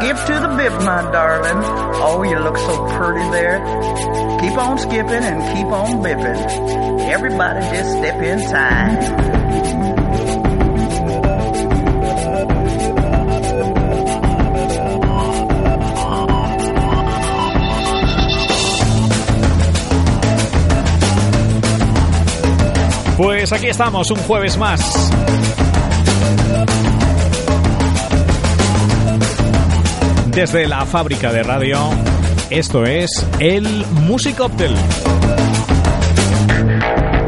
skip to the bip, my darling. Oh, you look so pretty there. Keep on skipping and keep on bipping. Everybody just step in time. Pues aquí estamos, un jueves más. Desde la fábrica de radio, esto es el Musicóctel.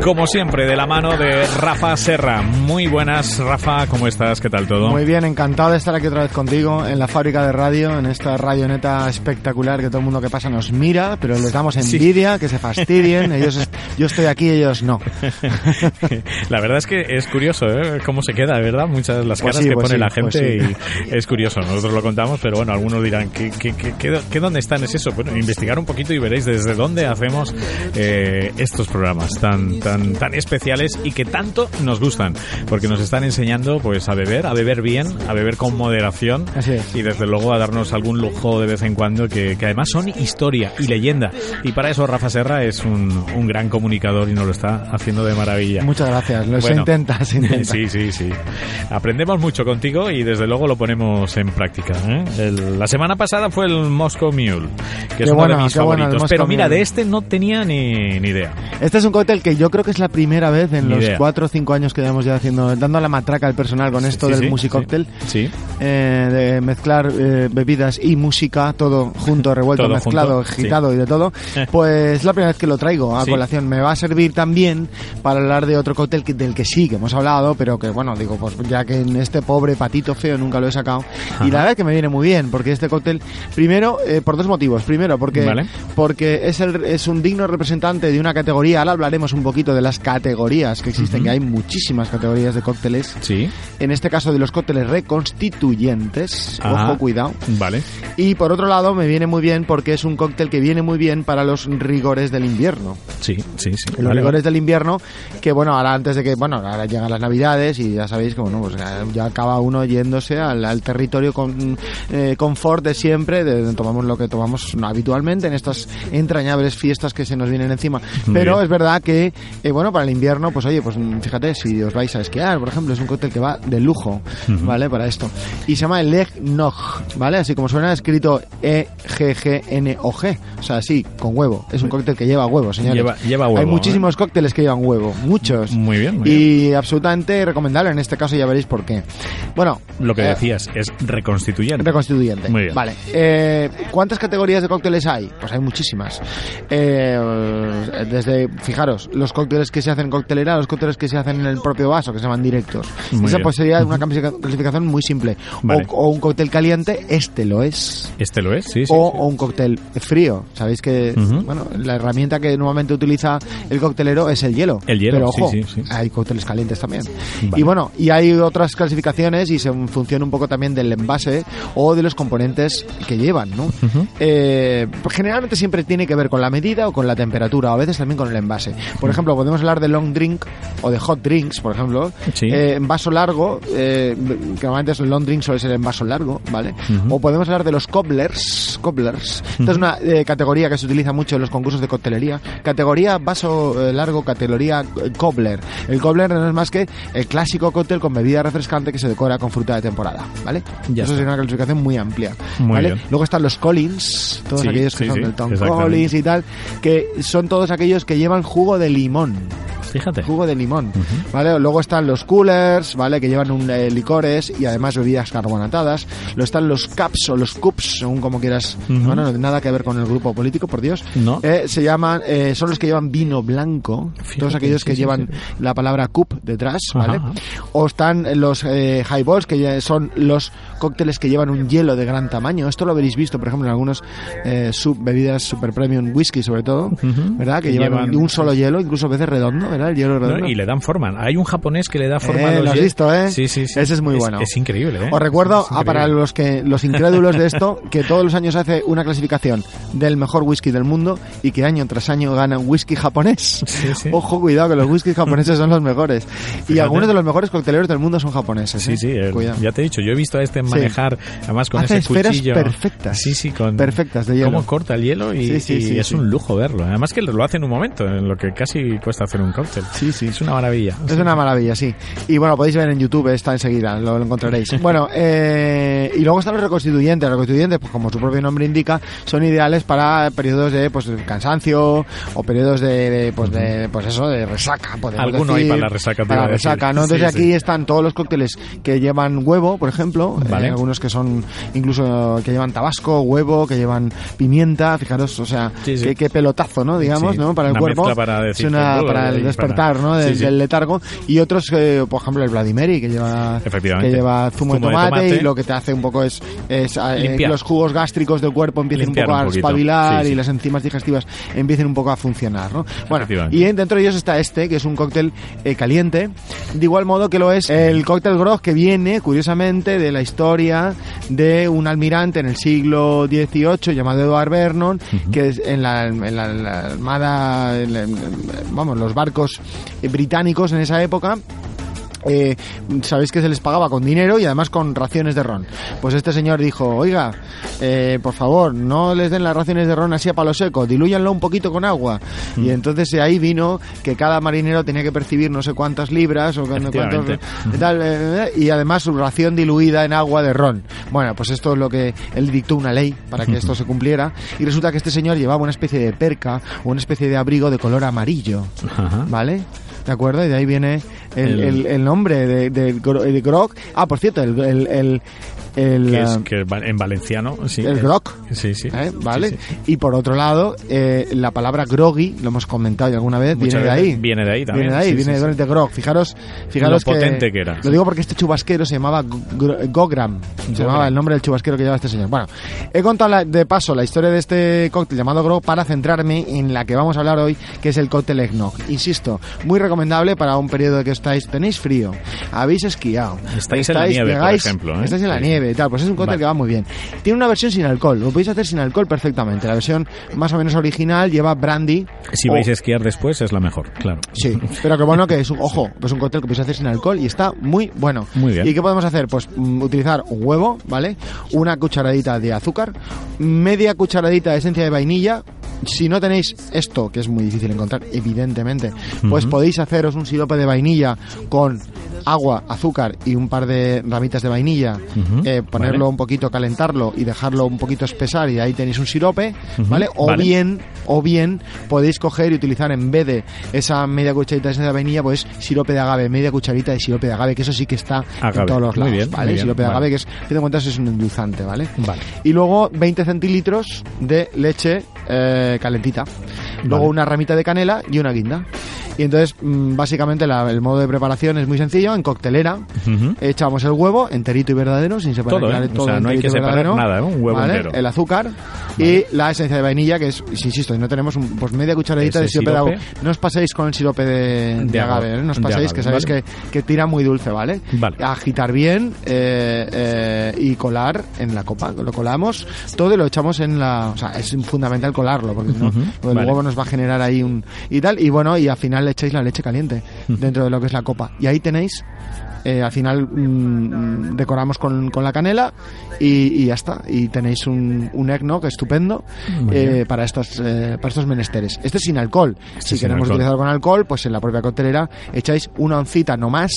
Como siempre, de la mano de Rafa Serra. Muy buenas, Rafa, ¿cómo estás? ¿Qué tal todo? Muy bien, encantado de estar aquí otra vez contigo en la fábrica de radio, en esta radioneta espectacular que todo el mundo que pasa nos mira, pero les damos envidia, que se fastidien. Ellos, yo estoy aquí, ellos no. la verdad es que es curioso ¿eh? cómo se queda, ¿verdad? Muchas las Pues caras sí, que pues pone sí, la pues gente y es curioso. Nosotros lo contamos, pero bueno, algunos dirán, ¿qué, qué, qué, qué- qué dónde están? ¿Es eso? Bueno, investigar un poquito y veréis desde dónde hacemos eh, estos programas tan, tan, tan especiales y que tanto nos gustan, porque nos están enseñando pues a beber, a beber bien, a beber con moderación Así es. y desde luego a darnos algún lujo de vez en cuando que, que además son historia y leyenda. Y para eso Rafa Serra es un, un gran comunicador y nos lo está haciendo de maravilla. Muchas gracias, lo se Bueno. intenta, se intenta. Sí, sí, sí. Aprendemos mucho contigo y desde luego lo ponemos en práctica. ¿eh? El- la semana pasada fue el Moscow Mule, que es Qué uno bueno, de mis bueno favoritos. Moscow Pero mira, Mule. de este no tenía ni, ni idea. Este es un cóctel que yo creo que es la primera vez en Ni los idea. cuatro o cinco años que llevamos ya haciendo, dando la matraca al personal con esto Sí, del sí, musicóctel. Sí. eh, de mezclar eh, bebidas y música, todo junto, revuelto, Todo mezclado, junto, agitado y de todo, Eh. pues es la primera vez que lo traigo a colación. Me va a servir también para hablar de otro cóctel que- del que sí, que hemos hablado, pero que bueno, digo, pues ya que en este pobre patito feo nunca lo he sacado. Y la verdad es que me viene muy bien, porque este cóctel, primero, eh, por dos motivos. Primero, porque, Vale. porque es, el, es un digno representante de una categoría. Ahora hablaremos un poquito de las categorías que existen, que hay muchísimas categorías de cócteles. Sí. En este caso de los cócteles reconstituyentes. Ajá. Ojo, cuidado. Vale. Y por otro lado, me viene muy bien porque es un cóctel que viene muy bien para los rigores del invierno. Sí, sí, sí. Los Vale, rigores del invierno, que bueno, ahora antes de que, bueno, ahora llegan las navidades y ya sabéis que, bueno, pues ya, ya acaba uno yéndose al, al territorio con eh, confort de siempre, de, de tomamos lo que tomamos habitualmente en estas entrañables fiestas que se nos vienen encima. Muy Pero bien. es verdad que, eh, bueno, para el invierno, pues oye, pues fíjate, si os vais a esquiar, por ejemplo, es un cóctel que va de lujo, ¿vale? Para esto. Y se llama el Nog, ¿vale? Así como suena, escrito E-G-G-N-O-G. O sea, sí, con huevo. Es un cóctel que lleva huevo, señores. Lleva- lleva huevo, Hay ¿eh? muchísimos cócteles que llevan huevo, muchos. Muy bien, muy y absolutamente recomendable en este caso, ya veréis por qué. Bueno, Lo que eh, decías es reconstituyente. Reconstituyente. Muy bien. Vale. Eh, ¿Cuántas categorías de cócteles hay? Pues hay muchísimas. Desde, fijaros, los cócteles que se hacen en coctelera, los cócteles que se hacen en el propio vaso, que se llaman directos. Muy Esa bien. pues sería una clasifica- clasificación muy simple. Vale. O, o un cóctel caliente, este lo es. Este lo es, sí, sí. O, o un cóctel frío. Sabéis que bueno, la herramienta que normalmente utiliza el coctelero es el hielo. El hielo, Pero ojo, sí, hay cócteles calientes también. Vale. Y bueno, y hay otras clasificaciones y se en función un poco también del envase o de los componentes que llevan, ¿no? Eh, pues generalmente siempre tiene que ver con la medida o con la temperatura, o a veces también con el envase. Por ejemplo, podemos hablar de long drink o de hot drinks, por ejemplo, Sí. eh, en vaso largo, eh, que normalmente es el long drink suele ser en vaso largo, ¿vale? O podemos hablar de los cobblers, cobblers. Esta es una eh, categoría que se utiliza mucho en los concursos de coctelería. Categoría vaso eh, largo, categoría cobbler. El cobbler no es más que el clásico cóctel con bebida refrescante que se decora con fruta de temporada, ¿vale? Ya Eso sería una clasificación muy amplia, Muy ¿vale? bien. Luego están los Collins, todos Sí, aquellos que sí, son del Tom. Collins y tal, que son todos aquellos que llevan jugo de limón León. Fíjate. jugo de limón, ¿vale? Luego están los coolers, ¿vale? Que llevan un, eh, licores y además bebidas carbonatadas. Luego están los caps o los cups, según como quieras. Bueno, no nada que ver con el grupo político, por Dios. No. Eh, se llaman, eh, son los que llevan vino blanco, Fíjate, todos aquellos que sí, llevan sí. la palabra cup detrás, ¿vale? Ajá. O están los highballs, que son los cócteles que llevan un hielo de gran tamaño. Esto lo habréis visto, por ejemplo, en algunos sub bebidas super premium whisky, sobre todo. ¿verdad? Que, Que llevan, un solo hielo, incluso a veces redondo, No, y le dan forma. Hay un japonés que le da forma Eh, a los lo has visto, ¿eh? Sí, sí, sí. Ese es muy bueno. Es increíble, ¿eh? Os recuerdo, Es ah, para los que los incrédulos de esto, que todos los años hace una clasificación del mejor whisky del mundo y que año tras año gana un whisky japonés. Sí, sí. Ojo, cuidado, que los whiskies japoneses son los mejores. Y Fíjate. algunos de los mejores cocteleros del mundo son japoneses. Sí, ¿eh? sí, el- Cuidado. ya te he dicho, yo he visto a este manejar, además con Hace ese cuchillo. perfectas. Sí, sí, con. Perfectas de hielo. Cómo corta el hielo y, y es un lujo verlo. Además que lo hace en un momento, en lo que casi cuesta hacer un cóctel. Sí, sí. Es una maravilla. Es una maravilla, sí. Y bueno, podéis ver en YouTube, está enseguida, lo, lo encontraréis. Bueno, eh, y luego están los reconstituyentes. Los reconstituyentes, pues como su propio nombre indica, son ideales para periodos de pues cansancio o periodos de, de, pues de pues eso, de resaca. Alguno hay decir. para la resaca, Para la resaca, ¿no? Entonces sí. aquí están todos los cócteles que llevan huevo, por ejemplo. Vale. eh, algunos que son incluso que llevan tabasco, huevo, que llevan pimienta. Fijaros, o sea. Qué, qué pelotazo, ¿no? Digamos, ¿no? Para el una cuerpo. para decir, es una, para el y despertar, ¿no? Del, Sí, sí. del letargo. Y otros, eh, por ejemplo, el Vladimiri, que lleva, que lleva zumo, de, Zumo de tomate, tomate. y lo que te hace un poco es, es eh, que los jugos gástricos del cuerpo empiecen Limpiar un poco a espabilar Sí, y las enzimas digestivas empiecen un poco a funcionar, ¿no? Bueno, y dentro de ellos está este, que es un cóctel eh, caliente, de igual modo que lo es el cóctel grog que viene, curiosamente, de la historia de un almirante en el siglo XVIII llamado Edward Vernon, que es en la, en la- armada, en la- en- vamos, los barcos británicos en esa época, eh, sabéis que se les pagaba con dinero y además con raciones de ron. Pues este señor dijo, oiga, eh, por favor, no les den las raciones de ron así a palo seco, dilúyanlo un poquito con agua. Mm. Y entonces eh, ahí vino que cada marinero tenía que percibir no sé cuántas libras o cuántos, tal, eh, y además su ración diluida en agua de ron. Bueno, pues esto es lo que él dictó una ley para que esto se cumpliera y resulta que este señor llevaba una especie de perca o una especie de abrigo de color amarillo. Ajá. ¿Vale? ¿De acuerdo? Y de ahí viene el, El- el- nombre de, de, de Grog. Ah, por cierto, el, el, el, Que es ah, que en valenciano, sí. el es- grog. Sí, sí. ¿eh? ¿Vale? Sí, sí. Y por otro lado, eh, la palabra groggy, lo hemos comentado ya alguna vez, Muchas viene de ahí. viene de ahí también, Viene de ahí, sí, viene de, de grog. Fijaros, fijaros Lo potente que era. Lo digo porque este chubasquero se llamaba Gogram. Se llamaba el nombre del chubasquero que llevaba este señor. Bueno, he contado la- de paso la historia de este cóctel llamado grog para centrarme en la que vamos a hablar hoy, que es el cóctel eggnog. Insisto, muy recomendable para un periodo de que estáis, tenéis frío, habéis esquiado, Estáis en la nieve, por ejemplo, ¿eh? estáis en la nieve y tal, pues es un cóctel Vale. que va muy bien. Tiene una versión sin alcohol, lo podéis hacer sin alcohol perfectamente. La versión más o menos original lleva brandy. Si o- vais a esquiar después es la mejor, claro. Sí, pero que bueno que es un, ojo, es un cóctel que podéis hacer sin alcohol y está muy bueno. Muy bien. ¿Y qué podemos hacer? Pues mm, utilizar un huevo, ¿vale? Una cucharadita de azúcar, media cucharadita de esencia de vainilla. Si no tenéis esto, que es muy difícil encontrar, evidentemente, pues Ujú. podéis haceros un sirope de vainilla con agua, azúcar y un par de ramitas de vainilla, eh, ponerlo vale. un poquito, calentarlo y dejarlo un poquito espesar y ahí tenéis un sirope, ¿vale? O vale. bien, o bien podéis coger y utilizar en vez de esa media cucharita de vainilla, pues sirope de agave, media cucharita de sirope de agave, que eso sí que está Agave, en todos los lados, bien, ¿vale? bien, sirope de vale. agave, que es, fin de cuentas es un endulzante, ¿vale? Vale. Y luego 20 centilitros de leche eh, calentita. Luego Vale. una ramita de canela y una guinda. Y entonces, mm, básicamente, la- el modo de preparación es muy sencillo. En coctelera, echamos el huevo enterito y verdadero, sin separar Todo, ¿eh? claro, O sea, no hay que separar nada, ¿eh? Un huevo ¿vale? entero. El azúcar y la esencia de vainilla, que es, insisto, no tenemos un, pues media cucharadita de sirope, de sirope. No os paséis con el sirope de, de De agave, agave, ¿eh? No os paséis, agave, que sabéis vale. que, que tira muy dulce, ¿vale? Vale. Agitar bien eh, eh, y colar en la copa. Lo colamos todo y lo echamos en la... O sea, es fundamental colarlo, porque si no, vale. huevo nos va a generar ahí un... Y tal, y bueno, y al final le echáis la leche caliente dentro de lo que es la copa. Y ahí tenéis... eh, al final mm, decoramos con, con la canela y, y ya está. Y tenéis un, un eggnog estupendo eh, para, estos, eh, para estos menesteres. Este es sin alcohol. Este si sin queremos alcohol. utilizarlo con alcohol, pues en la propia coctelera echáis una oncita no más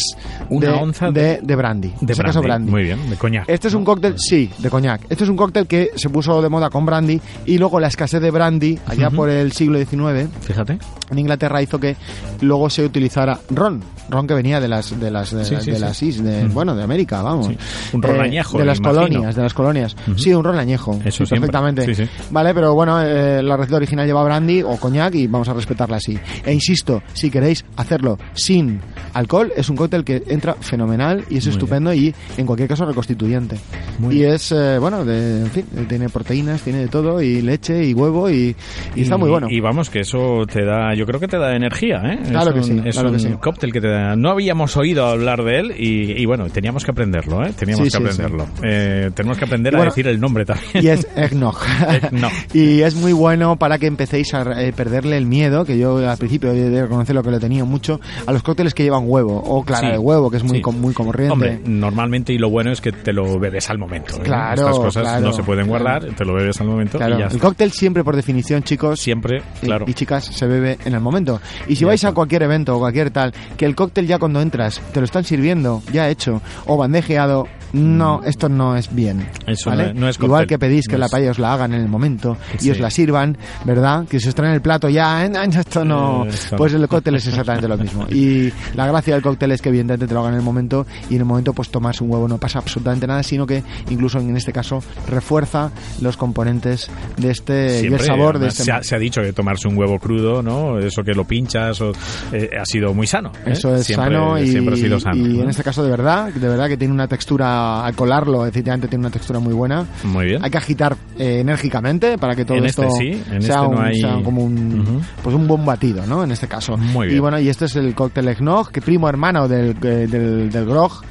de, onza de, de- de brandy. En De este caso, brandy. Muy bien, de coñac. Este es un cóctel, sí, de coñac. Este es un cóctel que se puso de moda con brandy y luego la escasez de brandy, allá por el siglo XIX, Fíjate. en Inglaterra hizo que luego se utilizara ron. Ron que venía de las de las de, Sí, de sí. las is- de- Mm. bueno, de América, vamos. Un ron Eh, añejo, de las imagino. colonias, de las colonias. Sí, un ron añejo. Eso perfectamente. Vale, pero bueno, eh, la receta original lleva brandy o coñac y vamos a respetarla así. E insisto, si queréis hacerlo sin alcohol, es un cóctel que entra fenomenal y es Muy estupendo y en cualquier caso reconstituyente. Muy y bien. es, eh, bueno, de, en fin, tiene proteínas, tiene de todo y leche y huevo y, y está muy bueno. Y vamos, que eso te da, yo creo que te da energía, ¿eh? Claro es que un, sí, Es claro un que sí. cóctel que te da. No habíamos oído hablar de él y, y bueno, teníamos que aprenderlo, ¿eh? Teníamos Sí, que sí, sí. aprenderlo. Eh, tenemos que aprender Y a bueno, decir el nombre también. y es. Eggnog. y es muy bueno para que empecéis a eh, perderle el miedo, que yo al principio he de reconocerlo que lo tenía mucho, a los cócteles que llevan huevo o clara de huevo, que es muy, com- muy corriente. Hombre, normalmente y lo bueno es que te lo bebes al momento. ¿eh? Claro, Estas cosas claro, no se pueden claro. guardar, te lo bebes al momento Claro, y ya el está. cóctel siempre por definición, chicos, Siempre, y- claro. y, chicas, se bebe en el momento. Y si Ya vais a está. cualquier evento o cualquier tal, que el cóctel ya cuando entras te lo están sirviendo, ya hecho, o bandejeado, no, esto no es bien. Mm. Eso ¿vale? no es- no es Igual que pedís que no la paella os la hagan en el momento y os la sirvan, ¿verdad? Que se os traen el plato ya, ¿eh? esto no. Pues el cóctel es exactamente lo mismo. Y la gracia del cóctel es que evidentemente te lo hagan en el momento y en el momento pues tomarse un huevo no pasa absolutamente nada, sino que incluso en este caso refuerza los componentes de este y el Siempre, sabor de este se, ha, se ha dicho que tomarse un huevo crudo, ¿no? Eso que lo pinchas, o, eh, ha sido muy sano. ¿eh? Eso es Siempre- sano y, siempre ha sido sano. y ¿no? en este caso de verdad, de verdad que tiene una textura, al colarlo, efectivamente tiene una textura muy buena. Muy bien. Hay que agitar eh, enérgicamente para que todo En esto este sí, en sea, este un, no hay- sea como un, pues un buen batido, ¿no? En este caso. Muy bien. Y bueno, y este es el cóctel eggnog, que primo hermano del, eh, del, del grog.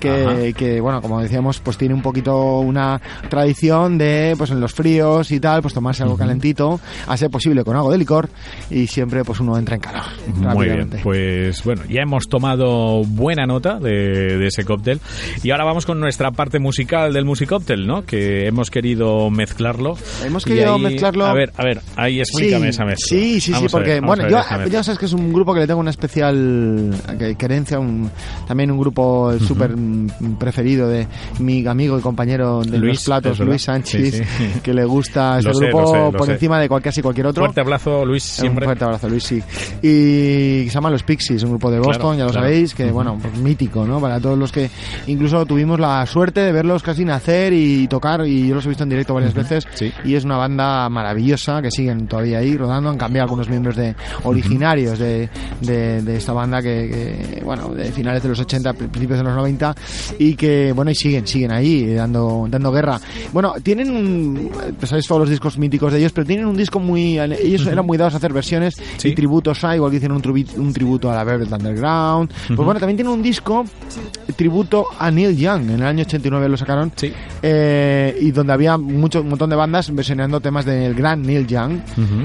Que, bueno, como decíamos, pues tiene un poquito una tradición de, pues en los fríos y tal, pues tomarse algo calentito, a ser posible con algo de licor, y siempre pues uno entra en calor. Muy bien, pues bueno, ya hemos tomado buena nota de, de ese cóctel y ahora vamos con nuestra parte musical del musicóctel, ¿no? Que hemos querido mezclarlo. Hemos querido ahí- mezclarlo. A ver, a ver, ahí explícame esa mezcla. Sí, sí, sí, Vamos porque, ver, bueno, yo, ya sabes que es un grupo que le tengo una especial eh, querencia, un, también un grupo súper preferido de mi amigo y compañero de Luis, los platos. Luis Sánchez, Sí, sí. que le gusta este grupo lo sé, lo por sé. encima de cual- casi cualquier otro. Fuerte abrazo, Luis, Un siempre. fuerte abrazo, Luis, sí. Y se llama Los Pixies, un grupo de Claro, Boston, ya lo claro. sabéis, que bueno, pues mítico, ¿no? Para todos los que incluso tuvimos la suerte de verlos casi nacer y tocar, y yo los he visto en directo varias veces, sí. y es una banda maravillosa que siguen todavía ahí rodando, han cambiado algunos miembros de originarios de, de, de esta banda que, que, bueno, de finales de los 80, principios de los 90, y que, bueno, y siguen, siguen ahí eh, dando, dando guerra. Bueno, tienen, un- pues sabéis todos los discos míticos de ellos, pero tienen un disco muy, ellos eran muy dados a hacer versiones Sí. y tributos a, igual que hicieron un, tribu- un tributo a la Velvet Underground. Pues bueno, también tienen un disco tributo a Neil Young, en el año 89 lo sacaron, Sí. eh, y donde había mucho, un montón de bandas versionando temas del gran Neil Young,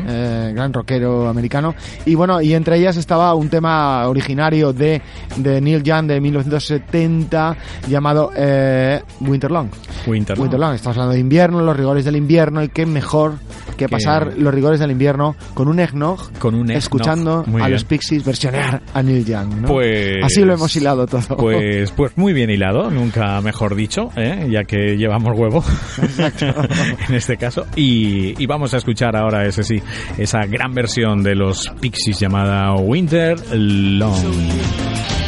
eh, gran rockero americano. Y bueno, y entre ellas estaba un tema originario de, de Neil Young de 1970 llamado eh, Winterlong. Winter, ¿no? Winterlong, estamos hablando de invierno, los rigores del invierno, y qué mejor que Que- pasar los rigores del invierno con un eggnog, Con un eggnog, escuchando muy a bien. los Pixies versionear a Neil Young. ¿no? Pues- Así lo hemos hilado todo. Pues, pues muy bien hilado, nunca mejor dicho, ¿eh? ya que llevamos huevo en este caso. Y, y vamos a escuchar ahora, ese sí, esa gran versión de los Pixies llamada Winter Long.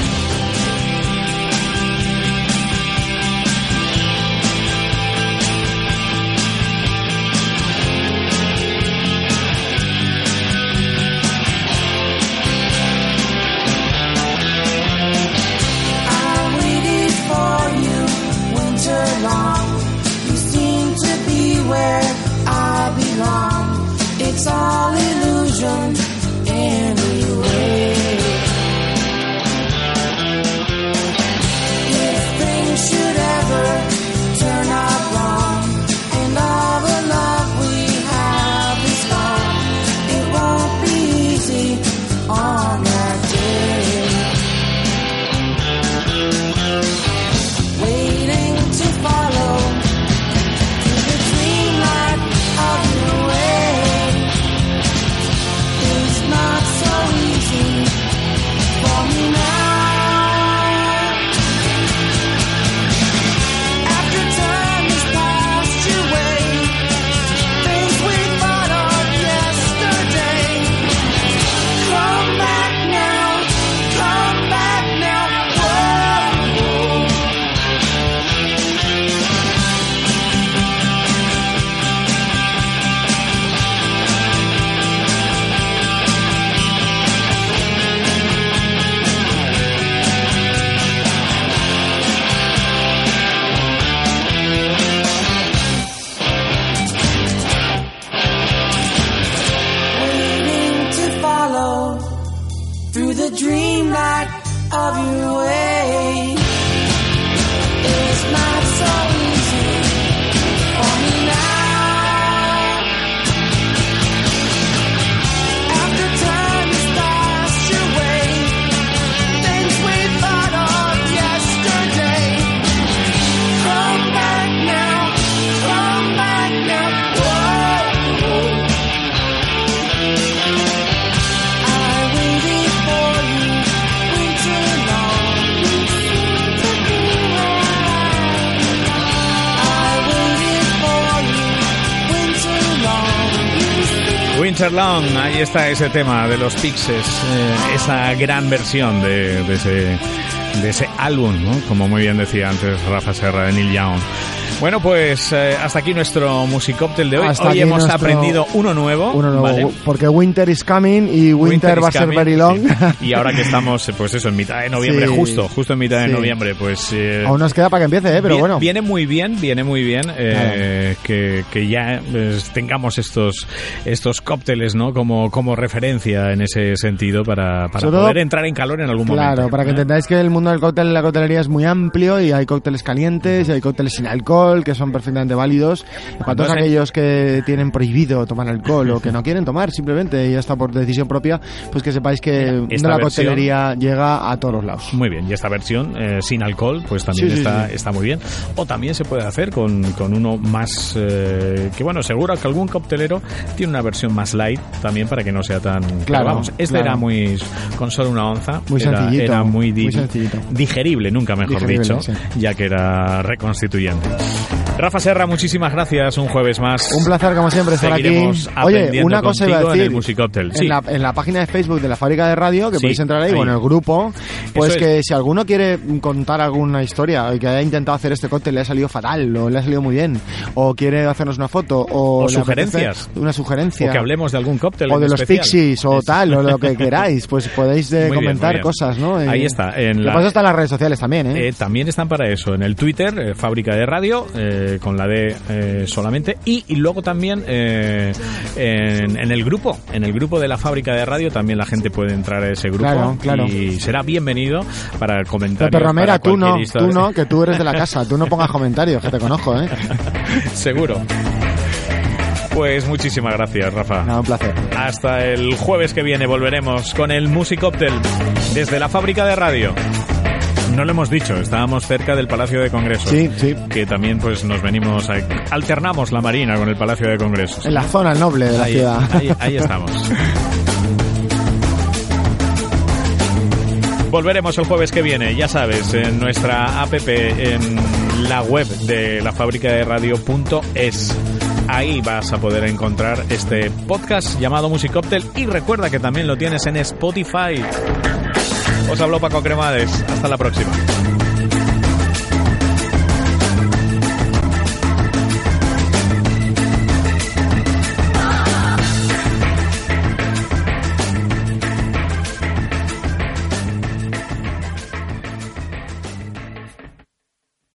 Ahí está ese tema de los Pixies, eh, esa gran versión de, de ese de ese álbum, ¿no? Como muy bien decía antes Rafa Serra de Neil Young. Bueno, pues eh, hasta aquí nuestro musicóctel de hoy. Hasta hoy hemos aprendido uno nuevo. Uno nuevo, ¿vale? porque Winter is coming y Winter, va a ser coming, very long. sí. Y ahora que estamos, pues eso, en mitad de noviembre, Sí. justo, justo en mitad de Sí. noviembre, pues... eh, Aún nos queda para que empiece, ¿eh? pero bueno. Viene muy bien, viene muy bien eh, que, que ya eh, tengamos estos estos cócteles, ¿no? Como, como referencia en ese sentido para, para Sobre todo- poder entrar en calor en algún Claro, momento. para que entendáis que el mundo del cóctel y la coctelería es muy amplio y hay cócteles calientes y hay cócteles sin alcohol que son perfectamente válidos. Para todos aquellos que tienen prohibido tomar alcohol o que no quieren tomar simplemente y está por decisión propia, pues que sepáis que esta la versión- coctelería llega a todos los lados. Muy bien, y esta versión eh, sin alcohol, pues también Sí, sí, está, sí. está muy bien. O también se puede hacer con, con uno más. eh, que bueno, seguro que algún coctelero tiene una versión más light también para que no sea tan. Claro, vamos, este claro. era muy. con solo una onza. Muy era, sencillito, Era muy, di- muy sencillito. digerible, nunca mejor Digerible, dicho, sí. ya que era reconstituyente. Rafa Serra, muchísimas gracias un jueves más. Un placer, como siempre, estar aquí. Oye, una cosa iba a en decir. el Musicóctel. Sí. En, la, en la página de Facebook de la fábrica de radio, que Sí, podéis entrar ahí, ahí. o en el grupo, pues Eso es. que si alguno quiere contar alguna historia, que haya intentado hacer este cóctel, le ha salido fatal, o le ha salido muy bien, o quiere hacernos una foto, o, sugerencias. Una sugerencia. O que hablemos de algún cóctel o de los pixies, o tal, o lo que queráis, pues podéis eh, bien, comentar bien. cosas, ¿no? Ahí Eh, está, en lo la- pasa en las redes sociales también, ¿eh? Eh, también están para eso, en el Twitter, eh, Fábrica de Radio, eh, con la D eh, solamente, y, y luego también eh, en, en el grupo, en el grupo de la Fábrica de Radio también la gente puede entrar a ese grupo Claro, claro. y será bienvenido para comentar. Pepe Romera, tú no, tú no, que tú eres de la casa, tú no pongas comentarios, que te conozco, ¿eh? Seguro. Pues muchísimas gracias, Rafa. Un placer. Hasta el jueves que viene volveremos con el Musicóptel desde la Fábrica de Radio. No lo hemos dicho, estábamos cerca del Palacio de Congresos. Sí, sí. Que también pues nos venimos, a- alternamos la Marina con el Palacio de Congresos. En la zona noble de la Ahí, ciudad. ahí- ahí estamos. Volveremos el jueves que viene, ya sabes, en nuestra app, en la web de la fábrica de radio.es. Ahí vas a poder encontrar este podcast llamado Musicóptel y recuerda que también lo tienes en Spotify. Os habló Paco Cremades. Hasta la próxima.